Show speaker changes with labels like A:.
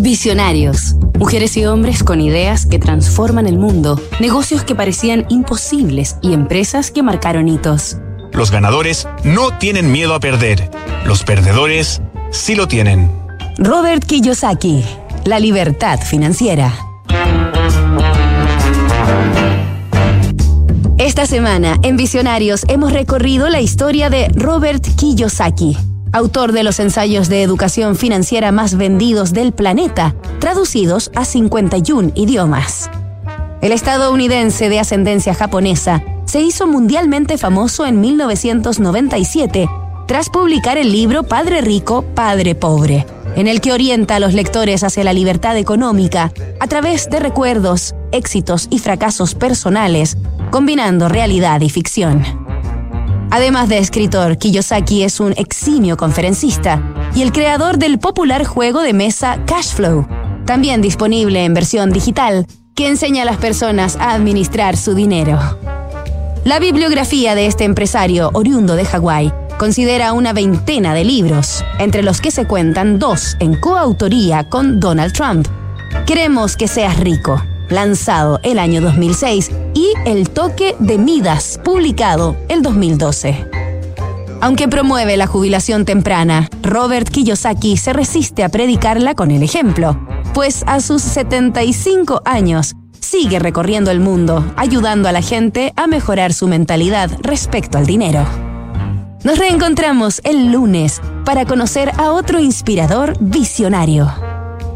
A: Visionarios. Mujeres y hombres con ideas que transforman el mundo, negocios que parecían imposibles y empresas que marcaron hitos.
B: Los ganadores no tienen miedo a perder. Los perdedores sí lo tienen.
A: Robert Kiyosaki, La libertad financiera. Esta semana, en Visionarios, hemos recorrido la historia de Robert Kiyosaki, autor de los ensayos de educación financiera más vendidos del planeta, traducidos a 51 idiomas. El estadounidense de ascendencia japonesa se hizo mundialmente famoso en 1997 tras publicar el libro Padre Rico, Padre Pobre, en el que orienta a los lectores hacia la libertad económica a través de recuerdos, éxitos y fracasos personales, combinando realidad y ficción. Además de escritor, Kiyosaki es un eximio conferencista y el creador del popular juego de mesa Cashflow, también disponible en versión digital, que enseña a las personas a administrar su dinero. La bibliografía de este empresario oriundo de Hawái considera una veintena de libros, entre los que se cuentan dos en coautoría con Donald Trump. Queremos que seas rico, lanzado el año 2006, y El toque de Midas, publicado el 2012. Aunque promueve la jubilación temprana, Robert Kiyosaki se resiste a predicarla con el ejemplo, pues a sus 75 años sigue recorriendo el mundo, ayudando a la gente a mejorar su mentalidad respecto al dinero. Nos reencontramos el lunes para conocer a otro inspirador visionario.